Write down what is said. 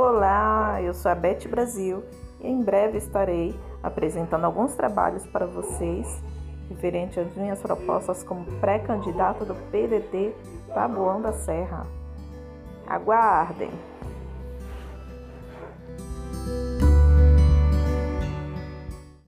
Olá, eu sou a Beth Brasil e em breve estarei apresentando alguns trabalhos para vocês referente às minhas propostas como pré-candidata do PDT Taboão da Serra. Aguardem!